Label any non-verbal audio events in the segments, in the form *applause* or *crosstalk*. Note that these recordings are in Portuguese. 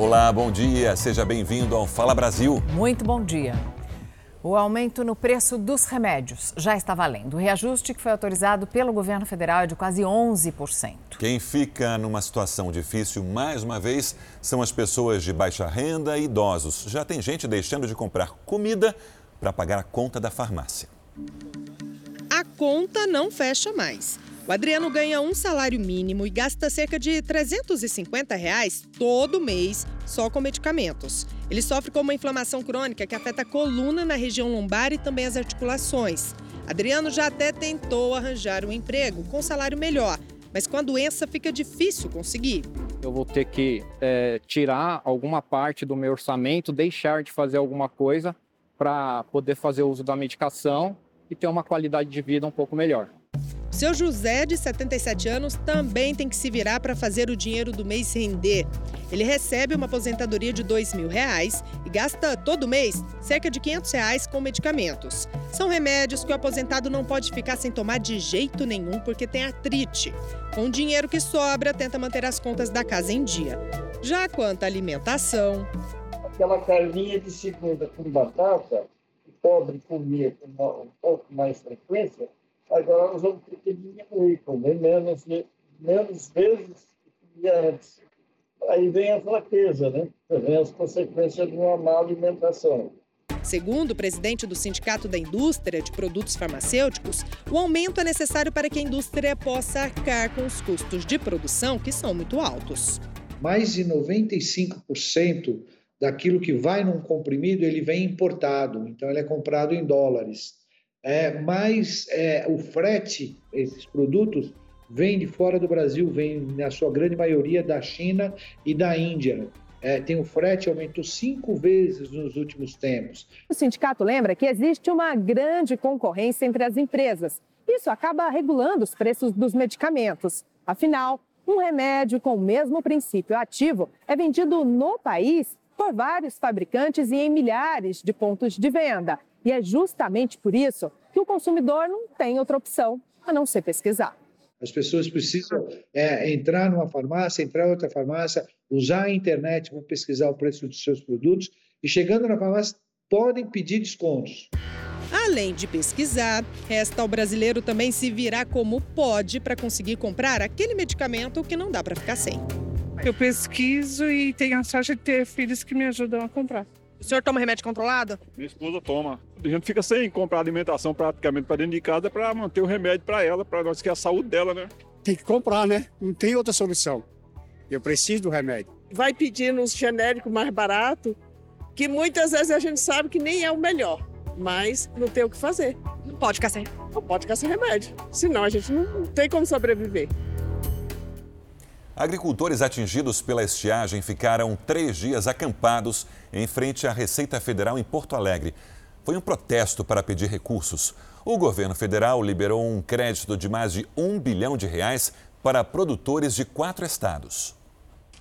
Olá, bom dia. Seja bem-vindo ao Fala Brasil. Muito bom dia. O aumento no preço dos remédios já está valendo. O reajuste que foi autorizado pelo governo federal é de quase 11%. Quem fica numa situação difícil, mais uma vez, são as pessoas de baixa renda e idosos. Já tem gente deixando de comprar comida para pagar a conta da farmácia. A conta não fecha mais. O Adriano ganha um salário mínimo e gasta cerca de 350 reais todo mês só com medicamentos. Ele sofre com uma inflamação crônica que afeta a coluna na região lombar e também as articulações. Adriano já até tentou arranjar um emprego com salário melhor, mas com a doença fica difícil conseguir. Eu vou ter que é, tirar alguma parte do meu orçamento, deixar de fazer alguma coisa para poder fazer uso da medicação e ter uma qualidade de vida um pouco melhor. Seu José, de 77 anos, também tem que se virar para fazer o dinheiro do mês render. Ele recebe uma aposentadoria de 2 mil reais e gasta todo mês cerca de 500 reais com medicamentos. São remédios que o aposentado não pode ficar sem tomar de jeito nenhum porque tem artrite. Com o dinheiro que sobra, tenta manter as contas da casa em dia. Já quanto à alimentação. Aquela carninha de segunda com batata, pobre comia com um pouco mais frequência, agora nós vamos que diminuir, comer menos, menos vezes que antes. Aí vem a fraqueza, né? Vem as consequências de uma má alimentação. Segundo o presidente do Sindicato da Indústria de Produtos Farmacêuticos, o aumento é necessário para que a indústria possa arcar com os custos de produção, que são muito altos. Mais de 95% daquilo que vai num comprimido, ele vem importado, então ele é comprado em dólares é, mas é, o frete, esses produtos, vem de fora do Brasil, vem na sua grande maioria da China e da Índia. É, tem o frete aumentou cinco vezes nos últimos tempos. O sindicato lembra que existe uma grande concorrência entre as empresas. Isso acaba regulando os preços dos medicamentos. Afinal, um remédio com o mesmo princípio ativo é vendido no país por vários fabricantes e em milhares de pontos de venda. E é justamente por isso que o consumidor não tem outra opção a não ser pesquisar. As pessoas precisam é, entrar numa farmácia, entrar em outra farmácia, usar a internet para pesquisar o preço dos seus produtos e, chegando na farmácia, podem pedir descontos. Além de pesquisar, resta ao brasileiro também se virar como pode para conseguir comprar aquele medicamento que não dá para ficar sem. Eu pesquiso e tenho a sorte de ter filhos que me ajudam a comprar. O senhor toma remédio controlado? Minha esposa toma. A gente fica sem comprar alimentação praticamente para dentro de casa para manter o remédio para ela, para nós que é a saúde dela, né? Tem que comprar, né? Não tem outra solução. Eu preciso do remédio. Vai pedindo uns genéricos mais barato, que muitas vezes a gente sabe que nem é o melhor, mas não tem o que fazer. Não pode ficar sem. Não pode ficar sem remédio. Senão a gente não tem como sobreviver. Agricultores atingidos pela estiagem ficaram três dias acampados em frente à Receita Federal em Porto Alegre. Foi um protesto para pedir recursos. O governo federal liberou um crédito de mais de um bilhão de reais para produtores de quatro estados.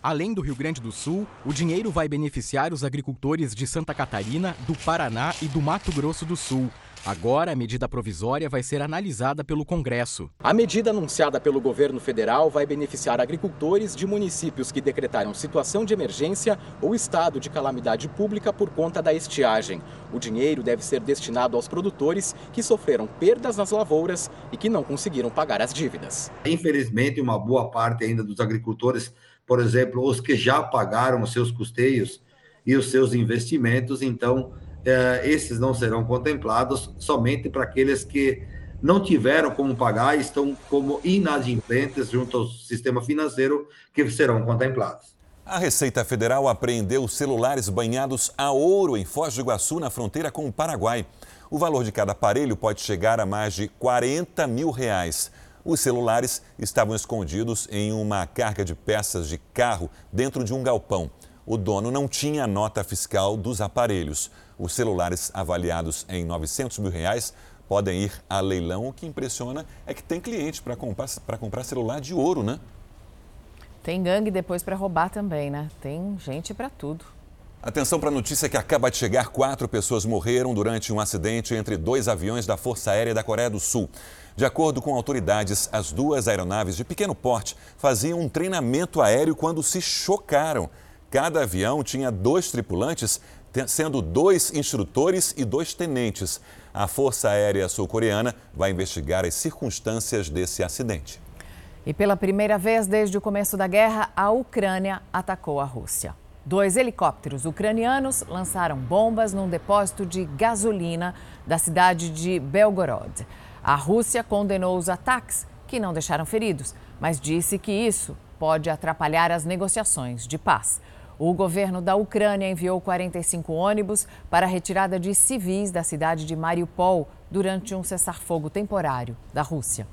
Além do Rio Grande do Sul, o dinheiro vai beneficiar os agricultores de Santa Catarina, do Paraná e do Mato Grosso do Sul. Agora, a medida provisória vai ser analisada pelo Congresso. A medida anunciada pelo governo federal vai beneficiar agricultores de municípios que decretaram situação de emergência ou estado de calamidade pública por conta da estiagem. O dinheiro deve ser destinado aos produtores que sofreram perdas nas lavouras e que não conseguiram pagar as dívidas. Infelizmente, uma boa parte ainda dos agricultores, por exemplo, os que já pagaram os seus custeios e os seus investimentos, então esses não serão contemplados somente para aqueles que não tiveram como pagar e estão como inadimplentes junto ao sistema financeiro que serão contemplados. A Receita Federal apreendeu celulares banhados a ouro em Foz do Iguaçu, na fronteira com o Paraguai. O valor de cada aparelho pode chegar a mais de 40 mil reais. Os celulares estavam escondidos em uma carga de peças de carro dentro de um galpão. O dono não tinha nota fiscal dos aparelhos. Os celulares avaliados em 900 mil reais podem ir a leilão. O que impressiona é que tem cliente para comprar, comprar celular de ouro, né? Tem gangue depois para roubar também, né? Tem gente para tudo. Atenção para a notícia que acaba de chegar. Quatro pessoas morreram durante um acidente entre dois aviões da Força Aérea da Coreia do Sul. De acordo com autoridades, as duas aeronaves de pequeno porte faziam um treinamento aéreo quando se chocaram. Cada avião tinha dois tripulantes, sendo dois instrutores e dois tenentes. A Força Aérea Sul-Coreana vai investigar as circunstâncias desse acidente. E pela primeira vez desde o começo da guerra, a Ucrânia atacou a Rússia. Dois helicópteros ucranianos lançaram bombas num depósito de gasolina da cidade de Belgorod. A Rússia condenou os ataques, que não deixaram feridos, mas disse que isso pode atrapalhar as negociações de paz. O governo da Ucrânia enviou 45 ônibus para a retirada de civis da cidade de Mariupol durante um cessar-fogo temporário da Rússia.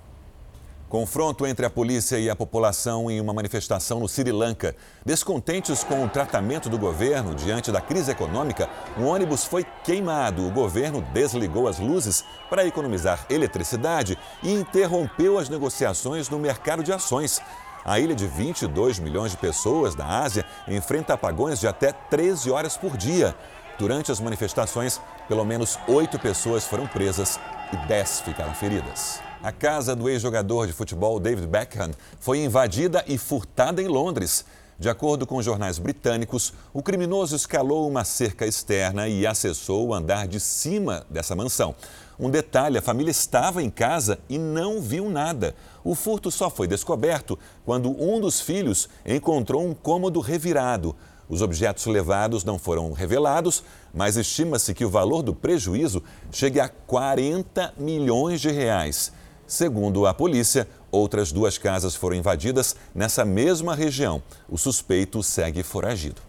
Confronto entre a polícia e a população em uma manifestação no Sri Lanka. Descontentes com o tratamento do governo diante da crise econômica, um ônibus foi queimado. O governo desligou as luzes para economizar eletricidade e interrompeu as negociações no mercado de ações. A ilha de 22 milhões de pessoas da Ásia enfrenta apagões de até 13 horas por dia. Durante as manifestações, pelo menos oito pessoas foram presas e dez ficaram feridas. A casa do ex-jogador de futebol David Beckham foi invadida e furtada em Londres. De acordo com jornais britânicos, o criminoso escalou uma cerca externa e acessou o andar de cima dessa mansão. Um detalhe: a família estava em casa e não viu nada. O furto só foi descoberto quando um dos filhos encontrou um cômodo revirado. Os objetos levados não foram revelados, mas estima-se que o valor do prejuízo chegue a 40 milhões de reais. Segundo a polícia, outras duas casas foram invadidas nessa mesma região. O suspeito segue foragido.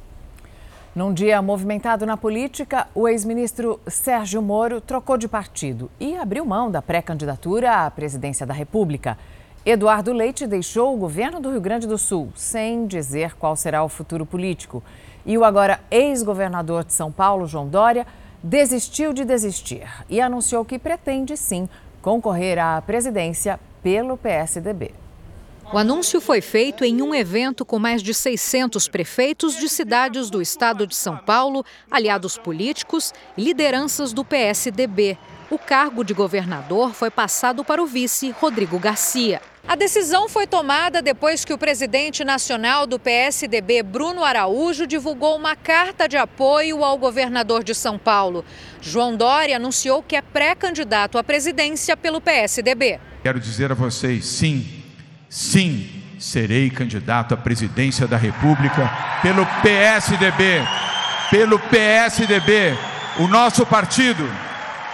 Num dia movimentado na política, o ex-ministro Sérgio Moro trocou de partido e abriu mão da pré-candidatura à presidência da República. Eduardo Leite deixou o governo do Rio Grande do Sul, sem dizer qual será o futuro político. E o agora ex-governador de São Paulo, João Dória, desistiu de desistir e anunciou que pretende sim concorrer à presidência pelo PSDB. O anúncio foi feito em um evento com mais de 600 prefeitos de cidades do estado de São Paulo, aliados políticos e lideranças do PSDB. O cargo de governador foi passado para o vice, Rodrigo Garcia. A decisão foi tomada depois que o presidente nacional do PSDB, Bruno Araújo, divulgou uma carta de apoio ao governador de São Paulo. João Dória anunciou que é pré-candidato à presidência pelo PSDB. Quero dizer a vocês, sim, Sim, serei candidato à presidência da República pelo PSDB. Pelo PSDB, o nosso partido,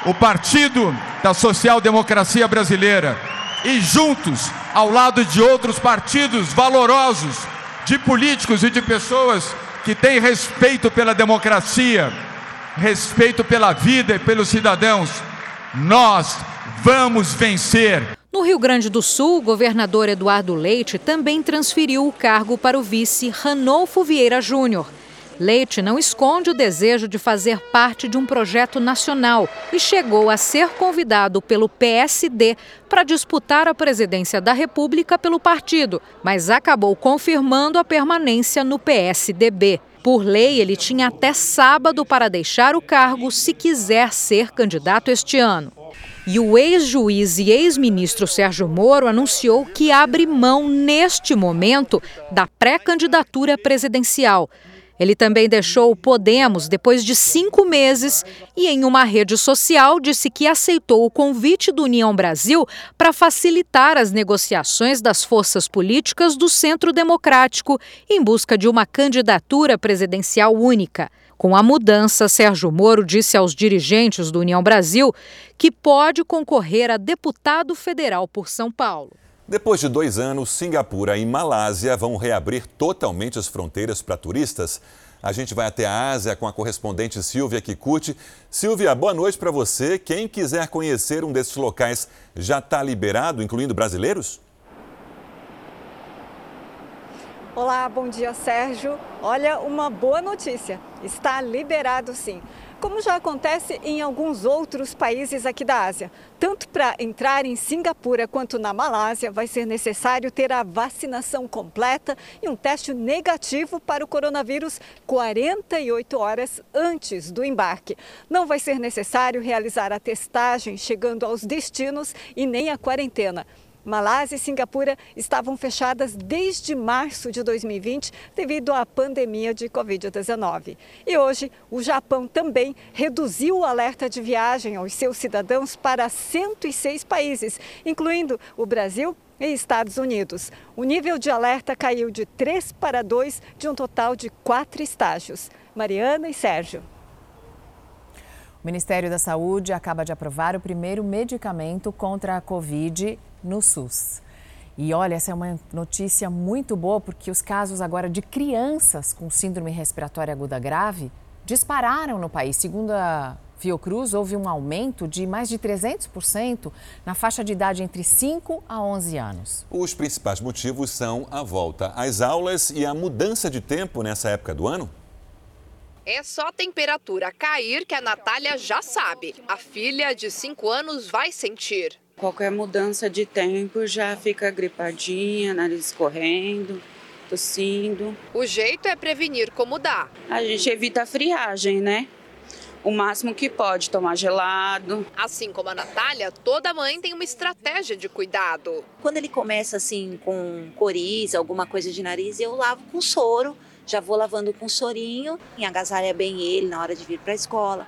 o Partido da Social Democracia Brasileira. E juntos, ao lado de outros partidos valorosos, de políticos e de pessoas que têm respeito pela democracia, respeito pela vida e pelos cidadãos, nós vamos vencer. No Rio Grande do Sul, o governador Eduardo Leite também transferiu o cargo para o vice Ranolfo Vieira Júnior. Leite não esconde o desejo de fazer parte de um projeto nacional e chegou a ser convidado pelo PSD para disputar a presidência da República pelo partido, mas acabou confirmando a permanência no PSDB. Por lei, ele tinha até sábado para deixar o cargo se quiser ser candidato este ano. E o ex-juiz e ex-ministro Sérgio Moro anunciou que abre mão, neste momento, da pré-candidatura presidencial. Ele também deixou o Podemos depois de cinco meses e, em uma rede social, disse que aceitou o convite do União Brasil para facilitar as negociações das forças políticas do Centro Democrático em busca de uma candidatura presidencial única. Com a mudança, Sérgio Moro disse aos dirigentes do União Brasil que pode concorrer a deputado federal por São Paulo. Depois de dois anos, Singapura e Malásia vão reabrir totalmente as fronteiras para turistas. A gente vai até a Ásia com a correspondente Silvia Kikuchi. Silvia, boa noite para você. Quem quiser conhecer um desses locais já está liberado, incluindo brasileiros? Olá, bom dia, Sérgio. Olha, uma boa notícia: está liberado sim. Como já acontece em alguns outros países aqui da Ásia. Tanto para entrar em Singapura quanto na Malásia, vai ser necessário ter a vacinação completa e um teste negativo para o coronavírus 48 horas antes do embarque. Não vai ser necessário realizar a testagem chegando aos destinos e nem a quarentena. Malásia e Singapura estavam fechadas desde março de 2020 devido à pandemia de Covid-19. E hoje, o Japão também reduziu o alerta de viagem aos seus cidadãos para 106 países, incluindo o Brasil e Estados Unidos. O nível de alerta caiu de 3 para 2, de um total de quatro estágios. Mariana e Sérgio. O Ministério da Saúde acaba de aprovar o primeiro medicamento contra a Covid no SUS. E olha, essa é uma notícia muito boa porque os casos agora de crianças com síndrome respiratória aguda grave dispararam no país. Segundo a Fiocruz, houve um aumento de mais de 300% na faixa de idade entre 5 a 11 anos. Os principais motivos são a volta às aulas e a mudança de tempo nessa época do ano? É só a temperatura cair que a Natália já sabe. A filha de 5 anos vai sentir. Qualquer mudança de tempo já fica gripadinha, nariz escorrendo, tossindo. O jeito é prevenir como dá. A gente evita a friagem, né? O máximo que pode, tomar gelado. Assim como a Natália, toda mãe tem uma estratégia de cuidado. Quando ele começa assim com coriza, alguma coisa de nariz, eu lavo com soro. Já vou lavando com sorinho, e agasalha bem ele na hora de vir para a escola.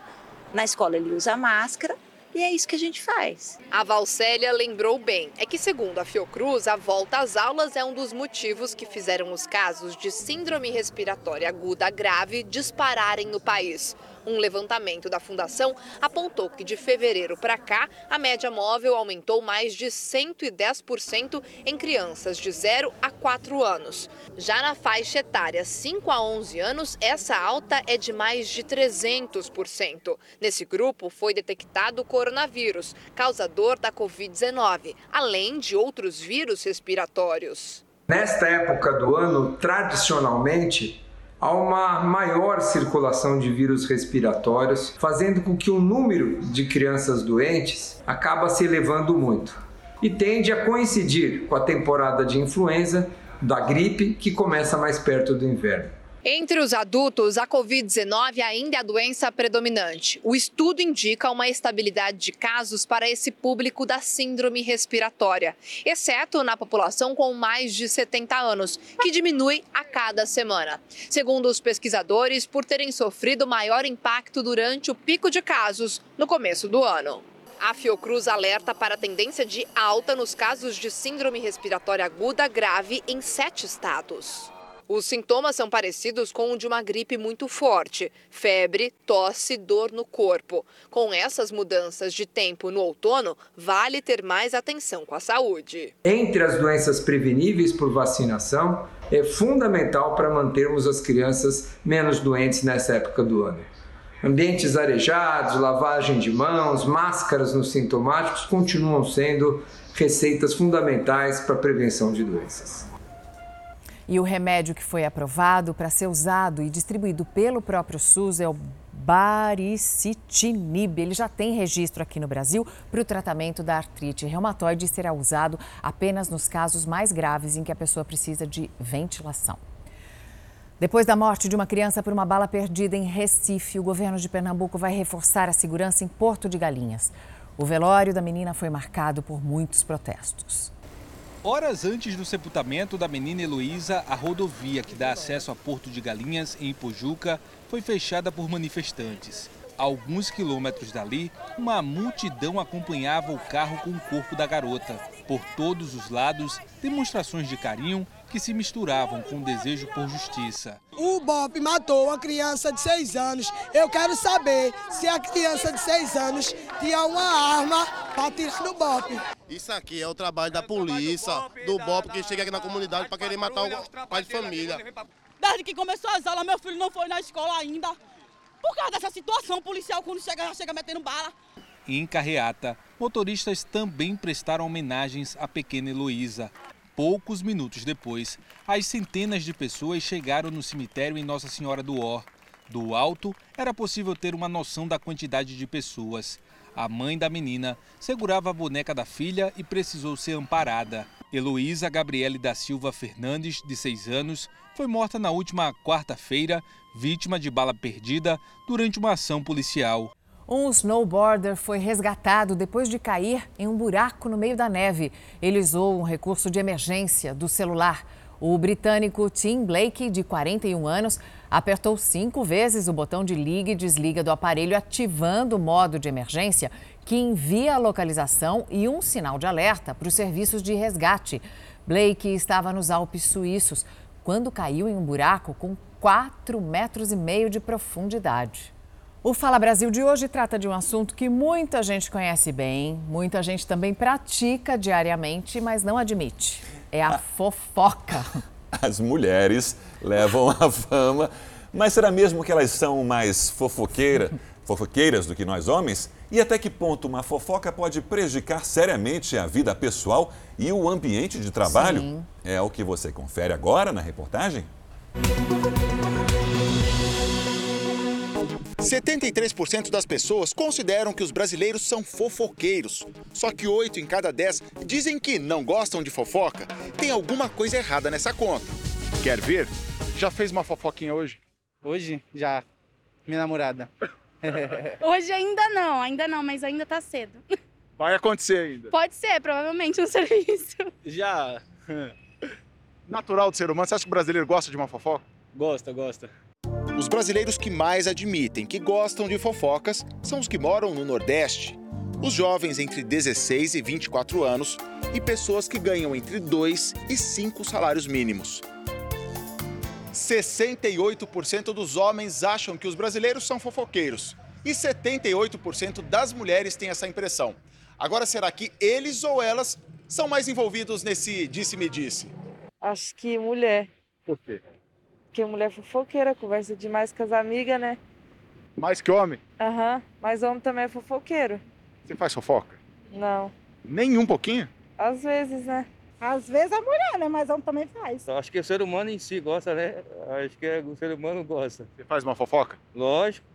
Na escola ele usa máscara e é isso que a gente faz. A Valcélia lembrou bem. É que, segundo a Fiocruz, a volta às aulas é um dos motivos que fizeram os casos de síndrome respiratória aguda grave dispararem no país. Um levantamento da Fundação apontou que de fevereiro para cá, a média móvel aumentou mais de 110% em crianças de 0 a 4 anos. Já na faixa etária 5 a 11 anos, essa alta é de mais de 300%. Nesse grupo foi detectado o coronavírus, causador da Covid-19, além de outros vírus respiratórios. Nesta época do ano, tradicionalmente, há uma maior circulação de vírus respiratórios, fazendo com que o número de crianças doentes acaba se elevando muito e tende a coincidir com a temporada de influenza da gripe que começa mais perto do inverno. Entre os adultos, a Covid-19 ainda é a doença predominante. O estudo indica uma estabilidade de casos para esse público da síndrome respiratória, exceto na população com mais de 70 anos, que diminui a cada semana. Segundo os pesquisadores, por terem sofrido maior impacto durante o pico de casos no começo do ano. A Fiocruz alerta para a tendência de alta nos casos de síndrome respiratória aguda grave em sete estados. Os sintomas são parecidos com o de uma gripe muito forte: febre, tosse, dor no corpo. Com essas mudanças de tempo no outono, vale ter mais atenção com a saúde. Entre as doenças preveníveis por vacinação, é fundamental para mantermos as crianças menos doentes nessa época do ano. Ambientes arejados, lavagem de mãos, máscaras nos sintomáticos continuam sendo receitas fundamentais para a prevenção de doenças. E o remédio que foi aprovado para ser usado e distribuído pelo próprio SUS é o baricitinib. Ele já tem registro aqui no Brasil para o tratamento da artrite reumatoide e será usado apenas nos casos mais graves em que a pessoa precisa de ventilação. Depois da morte de uma criança por uma bala perdida em Recife, o governo de Pernambuco vai reforçar a segurança em Porto de Galinhas. O velório da menina foi marcado por muitos protestos. Horas antes do sepultamento da menina Heloísa, a rodovia que dá acesso a Porto de Galinhas, em Ipojuca, foi fechada por manifestantes. A alguns quilômetros dali, uma multidão acompanhava o carro com o corpo da garota. Por todos os lados, demonstrações de carinho que se misturavam com o desejo por justiça. O Bop matou uma criança de seis anos. Eu quero saber se a criança de seis anos tinha uma arma para tirar do Bop. Isso aqui é o trabalho da polícia, do Bop que chega aqui na comunidade para querer matar o pai de família. Desde que começou as aulas, meu filho não foi na escola ainda. Por causa dessa situação policial, quando chega, já chega metendo bala. Em Carreata, motoristas também prestaram homenagens à pequena Heloísa. Poucos minutos depois, as centenas de pessoas chegaram no cemitério em Nossa Senhora do Or. Do alto, era possível ter uma noção da quantidade de pessoas. A mãe da menina segurava a boneca da filha e precisou ser amparada. Heloísa Gabriele da Silva Fernandes, de 6 anos, foi morta na última quarta-feira, vítima de bala perdida durante uma ação policial. Um snowboarder foi resgatado depois de cair em um buraco no meio da neve. Ele usou um recurso de emergência do celular. O britânico Tim Blake, de 41 anos, apertou cinco vezes o botão de liga e desliga do aparelho, ativando o modo de emergência que envia a localização e um sinal de alerta para os serviços de resgate. Blake estava nos Alpes suíços quando caiu em um buraco com 4 metros e meio de profundidade. O Fala Brasil de hoje trata de um assunto que muita gente conhece bem, muita gente também pratica diariamente, mas não admite. É a *laughs* fofoca. As mulheres levam a fama, mas será mesmo que elas são mais fofoqueira, fofoqueiras do que nós homens? E até que ponto uma fofoca pode prejudicar seriamente a vida pessoal e o ambiente de trabalho? Sim. É o que você confere agora na reportagem. 73% das pessoas consideram que os brasileiros são fofoqueiros. Só que 8 em cada 10 dizem que não gostam de fofoca. Tem alguma coisa errada nessa conta. Quer ver? Já fez uma fofoquinha hoje? Hoje? Já. Minha namorada. *laughs* hoje ainda não, ainda não, mas ainda tá cedo. Vai acontecer ainda? Pode ser, provavelmente, um *laughs* serviço. Já. Natural do ser humano. Você acha que o brasileiro gosta de uma fofoca? Gosta, gosta. Os brasileiros que mais admitem que gostam de fofocas são os que moram no Nordeste. Os jovens entre 16 e 24 anos e pessoas que ganham entre 2 e 5 salários mínimos. 68% dos homens acham que os brasileiros são fofoqueiros e 78% das mulheres têm essa impressão. Agora, será que eles ou elas são mais envolvidos nesse disse-me-disse? -disse? Acho que mulher. Por quê? Porque mulher fofoqueira, conversa demais com as amigas, né? Mais que homem? Aham, uhum. mas homem também é fofoqueiro. Você faz fofoca? Não. Nem um pouquinho? Às vezes, né? Às vezes a mulher, né? Mas homem também faz. Acho que o ser humano em si gosta, né? Acho que o ser humano gosta. Você faz uma fofoca? Lógico.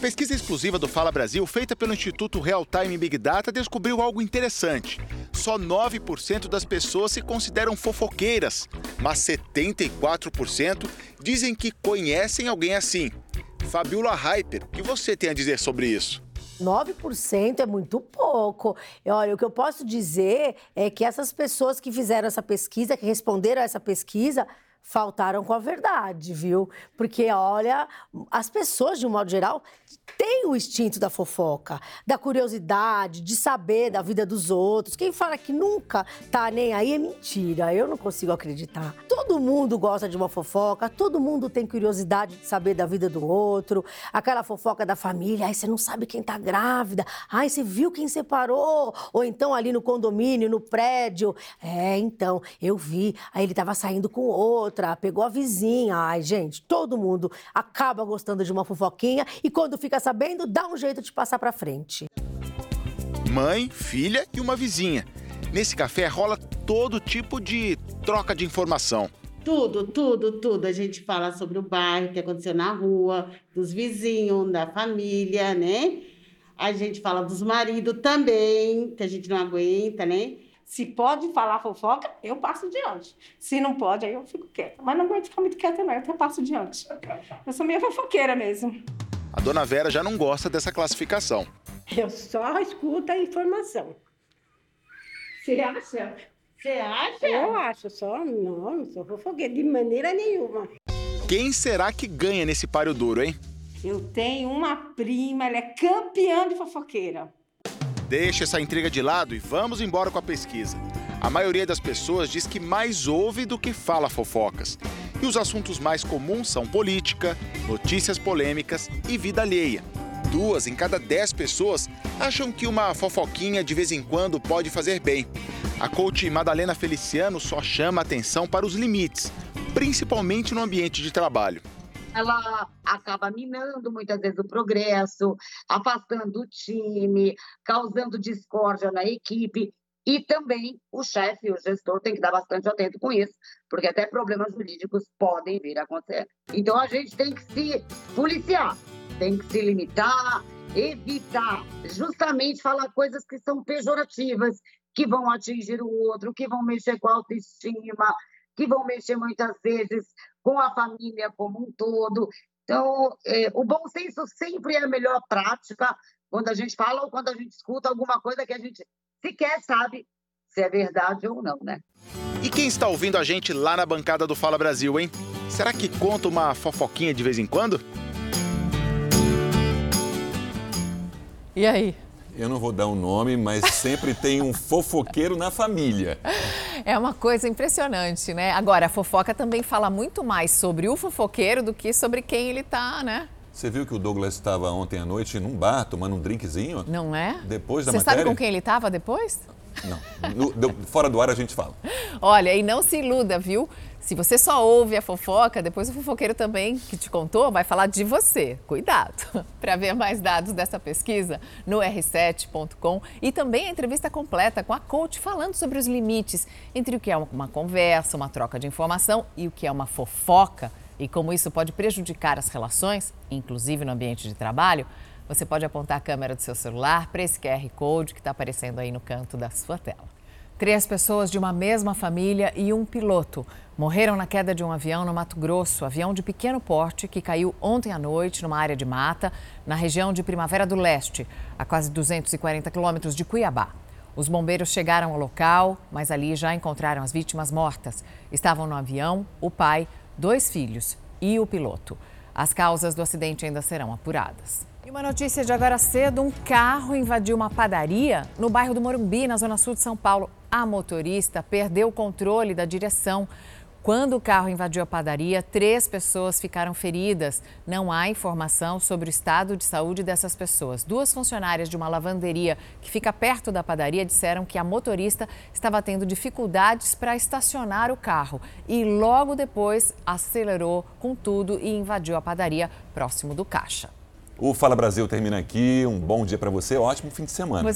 Pesquisa exclusiva do Fala Brasil, feita pelo Instituto Real Time Big Data, descobriu algo interessante. Só 9% das pessoas se consideram fofoqueiras, mas 74% dizem que conhecem alguém assim. Fabiola Hyper, o que você tem a dizer sobre isso? 9% é muito pouco. Olha, o que eu posso dizer é que essas pessoas que fizeram essa pesquisa, que responderam a essa pesquisa, faltaram com a verdade, viu? Porque, olha, as pessoas, de um modo geral, têm o instinto da fofoca, da curiosidade, de saber da vida dos outros. Quem fala que nunca tá nem aí é mentira. Eu não consigo acreditar. Todo mundo gosta de uma fofoca, todo mundo tem curiosidade de saber da vida do outro. Aquela fofoca da família, ai, você não sabe quem tá grávida, ai, você viu quem separou? Ou então ali no condomínio, no prédio. É, então, eu vi, aí ele tava saindo com outro outra, pegou a vizinha. Ai, gente, todo mundo acaba gostando de uma fofoquinha e quando fica sabendo, dá um jeito de passar para frente. Mãe, filha e uma vizinha. Nesse café rola todo tipo de troca de informação. Tudo, tudo, tudo. A gente fala sobre o bairro, que aconteceu na rua, dos vizinhos, da família, né? A gente fala dos maridos também, que a gente não aguenta, né? Se pode falar fofoca, eu passo diante. Se não pode, aí eu fico quieta. Mas não aguento ficar muito quieta, não. Eu até passo diante. Eu sou meio fofoqueira mesmo. A dona Vera já não gosta dessa classificação. Eu só escuto a informação. Você acha? Você acha? Eu acho, só não, não sou fofoqueira de maneira nenhuma. Quem será que ganha nesse páreo duro, hein? Eu tenho uma prima, ela é campeã de fofoqueira. Deixa essa intriga de lado e vamos embora com a pesquisa. A maioria das pessoas diz que mais ouve do que fala fofocas. E os assuntos mais comuns são política, notícias polêmicas e vida alheia. Duas em cada dez pessoas acham que uma fofoquinha de vez em quando pode fazer bem. A coach Madalena Feliciano só chama atenção para os limites, principalmente no ambiente de trabalho ela acaba minando muitas vezes o progresso, afastando o time, causando discórdia na equipe. E também o chefe, o gestor, tem que dar bastante atento com isso, porque até problemas jurídicos podem vir a acontecer. Então a gente tem que se policiar, tem que se limitar, evitar justamente falar coisas que são pejorativas, que vão atingir o outro, que vão mexer com a autoestima, que vão mexer muitas vezes com a família como um todo. Então, é, o bom senso sempre é a melhor prática quando a gente fala ou quando a gente escuta alguma coisa que a gente sequer sabe se é verdade ou não, né? E quem está ouvindo a gente lá na bancada do Fala Brasil, hein? Será que conta uma fofoquinha de vez em quando? E aí? Eu não vou dar um nome, mas sempre tem um fofoqueiro na família. É uma coisa impressionante, né? Agora, a fofoca também fala muito mais sobre o fofoqueiro do que sobre quem ele tá, né? Você viu que o Douglas estava ontem à noite num bar tomando um drinkzinho? Não é? Depois da Você matéria? sabe com quem ele estava depois? Não. No, fora do ar a gente fala. Olha, e não se iluda, viu? Se você só ouve a fofoca, depois o fofoqueiro também que te contou vai falar de você. Cuidado! *laughs* Para ver mais dados dessa pesquisa no r7.com e também a entrevista completa com a coach falando sobre os limites entre o que é uma conversa, uma troca de informação e o que é uma fofoca e como isso pode prejudicar as relações, inclusive no ambiente de trabalho. Você pode apontar a câmera do seu celular para esse QR Code que está aparecendo aí no canto da sua tela. Três pessoas de uma mesma família e um piloto morreram na queda de um avião no Mato Grosso, avião de pequeno porte que caiu ontem à noite numa área de mata, na região de Primavera do Leste, a quase 240 quilômetros de Cuiabá. Os bombeiros chegaram ao local, mas ali já encontraram as vítimas mortas. Estavam no avião o pai, dois filhos e o piloto. As causas do acidente ainda serão apuradas. E uma notícia de agora cedo: um carro invadiu uma padaria no bairro do Morumbi, na zona sul de São Paulo. A motorista perdeu o controle da direção. Quando o carro invadiu a padaria, três pessoas ficaram feridas. Não há informação sobre o estado de saúde dessas pessoas. Duas funcionárias de uma lavanderia que fica perto da padaria disseram que a motorista estava tendo dificuldades para estacionar o carro e logo depois acelerou com tudo e invadiu a padaria próximo do caixa. O Fala Brasil termina aqui. Um bom dia para você, ótimo fim de semana.